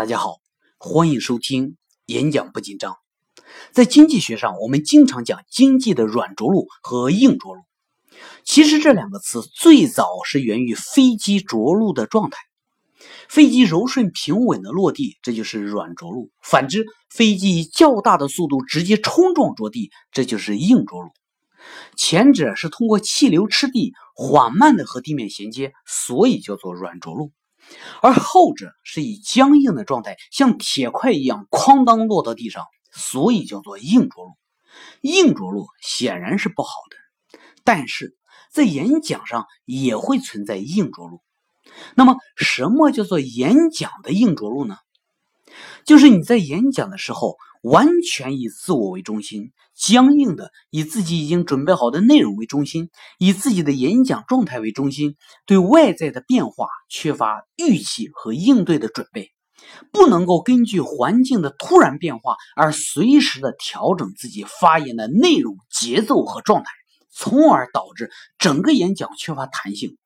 大家好，欢迎收听演讲不紧张。在经济学上，我们经常讲经济的软着陆和硬着陆。其实这两个词最早是源于飞机着陆的状态。飞机柔顺平稳的落地，这就是软着陆；反之，飞机以较大的速度直接冲撞着地，这就是硬着陆。前者是通过气流吃地，缓慢的和地面衔接，所以叫做软着陆。而后者是以僵硬的状态，像铁块一样哐当落到地上，所以叫做硬着陆。硬着陆显然是不好的，但是在演讲上也会存在硬着陆。那么，什么叫做演讲的硬着陆呢？就是你在演讲的时候，完全以自我为中心，僵硬的以自己已经准备好的内容为中心，以自己的演讲状态为中心，对外在的变化缺乏预期和应对的准备，不能够根据环境的突然变化而随时的调整自己发言的内容、节奏和状态，从而导致整个演讲缺乏弹性，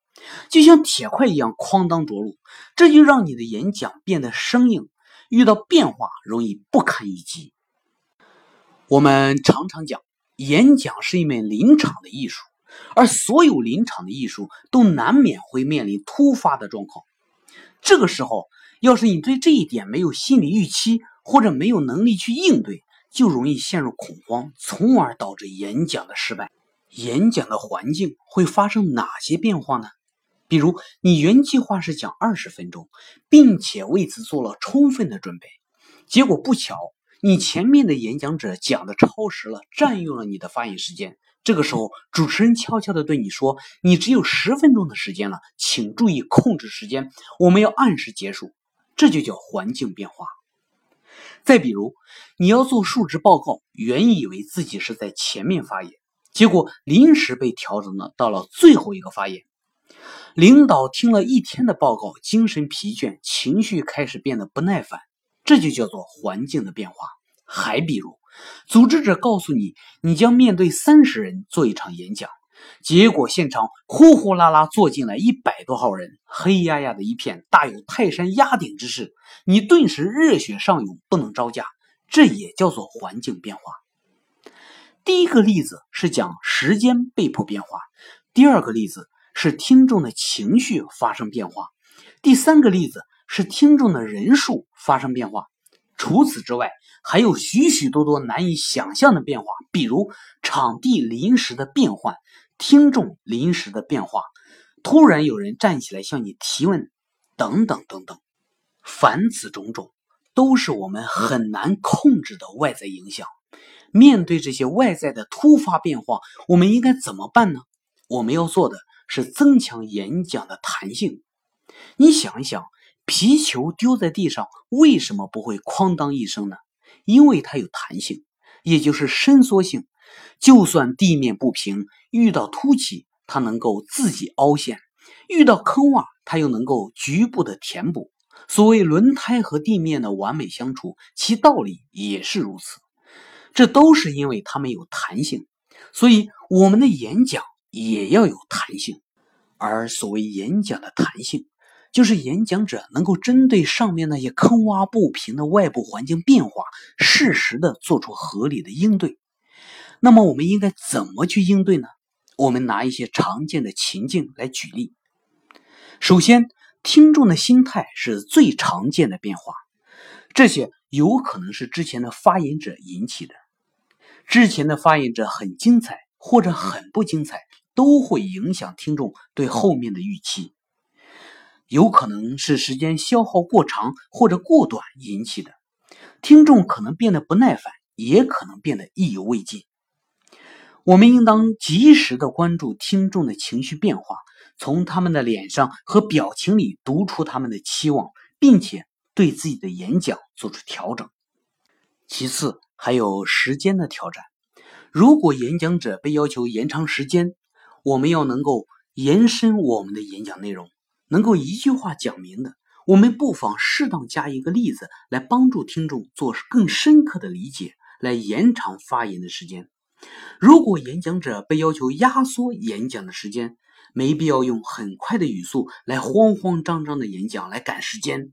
就像铁块一样哐当着陆，这就让你的演讲变得生硬。遇到变化容易不堪一击。我们常常讲，演讲是一门临场的艺术，而所有临场的艺术都难免会面临突发的状况。这个时候，要是你对这一点没有心理预期，或者没有能力去应对，就容易陷入恐慌，从而导致演讲的失败。演讲的环境会发生哪些变化呢？比如，你原计划是讲二十分钟，并且为此做了充分的准备，结果不巧，你前面的演讲者讲的超时了，占用了你的发言时间。这个时候，主持人悄悄的对你说：“你只有十分钟的时间了，请注意控制时间，我们要按时结束。”这就叫环境变化。再比如，你要做述职报告，原以为自己是在前面发言，结果临时被调整了到了最后一个发言。领导听了一天的报告，精神疲倦，情绪开始变得不耐烦，这就叫做环境的变化。还比如，组织者告诉你，你将面对三十人做一场演讲，结果现场呼呼啦啦坐进来一百多号人，黑压压的一片，大有泰山压顶之势，你顿时热血上涌，不能招架，这也叫做环境变化。第一个例子是讲时间被迫变化，第二个例子。是听众的情绪发生变化。第三个例子是听众的人数发生变化。除此之外，还有许许多多难以想象的变化，比如场地临时的变换、听众临时的变化、突然有人站起来向你提问，等等等等。凡此种种，都是我们很难控制的外在影响。面对这些外在的突发变化，我们应该怎么办呢？我们要做的。是增强演讲的弹性。你想一想，皮球丢在地上为什么不会哐当一声呢？因为它有弹性，也就是伸缩性。就算地面不平，遇到凸起，它能够自己凹陷；遇到坑洼，它又能够局部的填补。所谓轮胎和地面的完美相处，其道理也是如此。这都是因为它们有弹性。所以，我们的演讲。也要有弹性，而所谓演讲的弹性，就是演讲者能够针对上面那些坑洼不平的外部环境变化，适时的做出合理的应对。那么我们应该怎么去应对呢？我们拿一些常见的情境来举例。首先，听众的心态是最常见的变化，这些有可能是之前的发言者引起的。之前的发言者很精彩，或者很不精彩。都会影响听众对后面的预期，有可能是时间消耗过长或者过短引起的，听众可能变得不耐烦，也可能变得意犹未尽。我们应当及时的关注听众的情绪变化，从他们的脸上和表情里读出他们的期望，并且对自己的演讲做出调整。其次，还有时间的挑战，如果演讲者被要求延长时间。我们要能够延伸我们的演讲内容，能够一句话讲明的，我们不妨适当加一个例子，来帮助听众做更深刻的理解，来延长发言的时间。如果演讲者被要求压缩演讲的时间，没必要用很快的语速来慌慌张张的演讲来赶时间。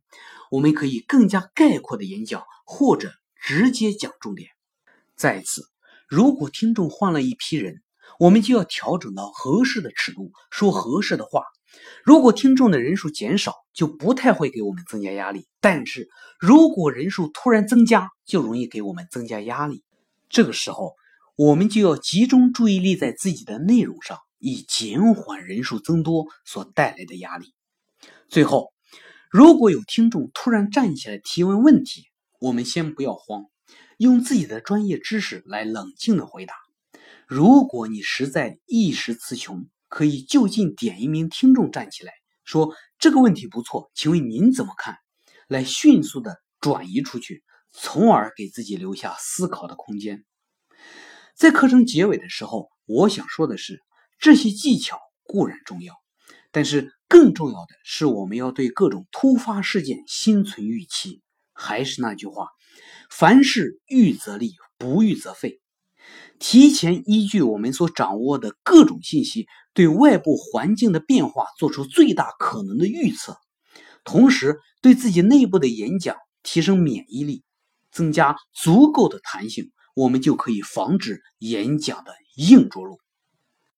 我们可以更加概括的演讲，或者直接讲重点。再次，如果听众换了一批人，我们就要调整到合适的尺度，说合适的话。如果听众的人数减少，就不太会给我们增加压力；但是如果人数突然增加，就容易给我们增加压力。这个时候，我们就要集中注意力在自己的内容上，以减缓人数增多所带来的压力。最后，如果有听众突然站起来提问问题，我们先不要慌，用自己的专业知识来冷静的回答。如果你实在一时词穷，可以就近点一名听众站起来，说这个问题不错，请问您怎么看？来迅速的转移出去，从而给自己留下思考的空间。在课程结尾的时候，我想说的是，这些技巧固然重要，但是更重要的是，我们要对各种突发事件心存预期。还是那句话，凡事预则立，不预则废。提前依据我们所掌握的各种信息，对外部环境的变化做出最大可能的预测，同时对自己内部的演讲提升免疫力，增加足够的弹性，我们就可以防止演讲的硬着陆。